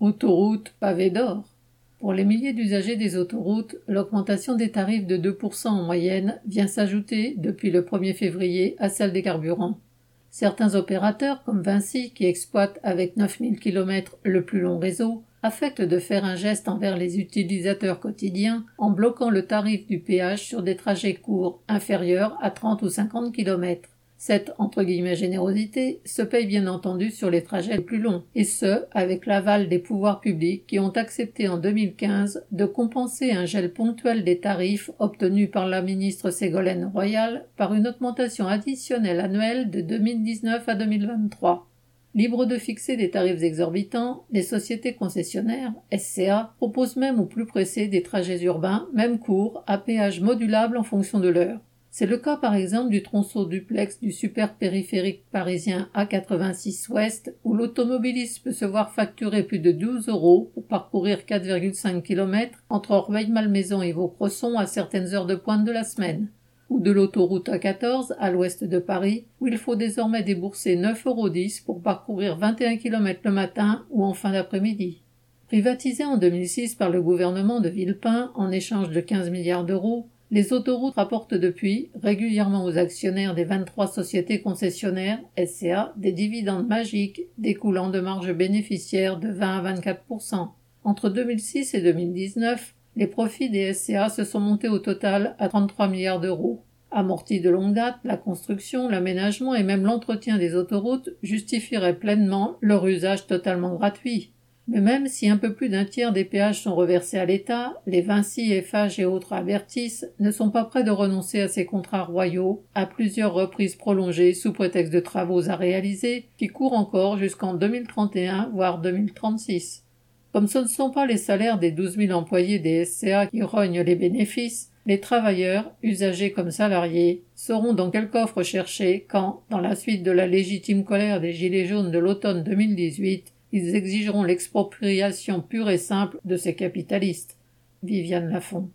Autoroute pavé d'or. Pour les milliers d'usagers des autoroutes, l'augmentation des tarifs de 2% en moyenne vient s'ajouter depuis le 1er février à celle des carburants. Certains opérateurs, comme Vinci, qui exploitent avec 9000 km le plus long réseau, affectent de faire un geste envers les utilisateurs quotidiens en bloquant le tarif du péage sur des trajets courts inférieurs à 30 ou 50 km. Cette entre guillemets générosité se paye bien entendu sur les trajets les plus longs, et ce, avec l'aval des pouvoirs publics qui ont accepté en 2015 de compenser un gel ponctuel des tarifs obtenu par la ministre Ségolène Royal par une augmentation additionnelle annuelle de 2019 à 2023. Libres de fixer des tarifs exorbitants, les sociétés concessionnaires, SCA, proposent même au plus pressé des trajets urbains, même courts, à péage modulable en fonction de l'heure. C'est le cas par exemple du tronçon duplex du super périphérique parisien A86 Ouest où l'automobiliste peut se voir facturer plus de 12 euros pour parcourir 4,5 km entre Orveil-Malmaison et Vaucresson à certaines heures de pointe de la semaine ou de l'autoroute A14 à l'ouest de Paris, où il faut désormais débourser 9,10 euros pour parcourir 21 km le matin ou en fin d'après-midi. Privatisé en 2006 par le gouvernement de Villepin en échange de 15 milliards d'euros, les autoroutes rapportent depuis régulièrement aux actionnaires des 23 sociétés concessionnaires SCA des dividendes magiques découlant de marges bénéficiaires de 20 à 24% Entre 2006 et 2019, les profits des SCA se sont montés au total à 33 milliards d'euros. Amortis de longue date, la construction, l'aménagement et même l'entretien des autoroutes justifieraient pleinement leur usage totalement gratuit. Mais même si un peu plus d'un tiers des péages sont reversés à l'État, les Vinci, Eiffage et autres avertissent ne sont pas prêts de renoncer à ces contrats royaux, à plusieurs reprises prolongées sous prétexte de travaux à réaliser, qui courent encore jusqu'en 2031 voire 2036. Comme ce ne sont pas les salaires des 12 000 employés des SCA qui rognent les bénéfices, les travailleurs, usagers comme salariés, sauront dans quel coffre chercher quand, dans la suite de la légitime colère des Gilets jaunes de l'automne 2018, ils exigeront l'expropriation pure et simple de ces capitalistes. Viviane Lafont.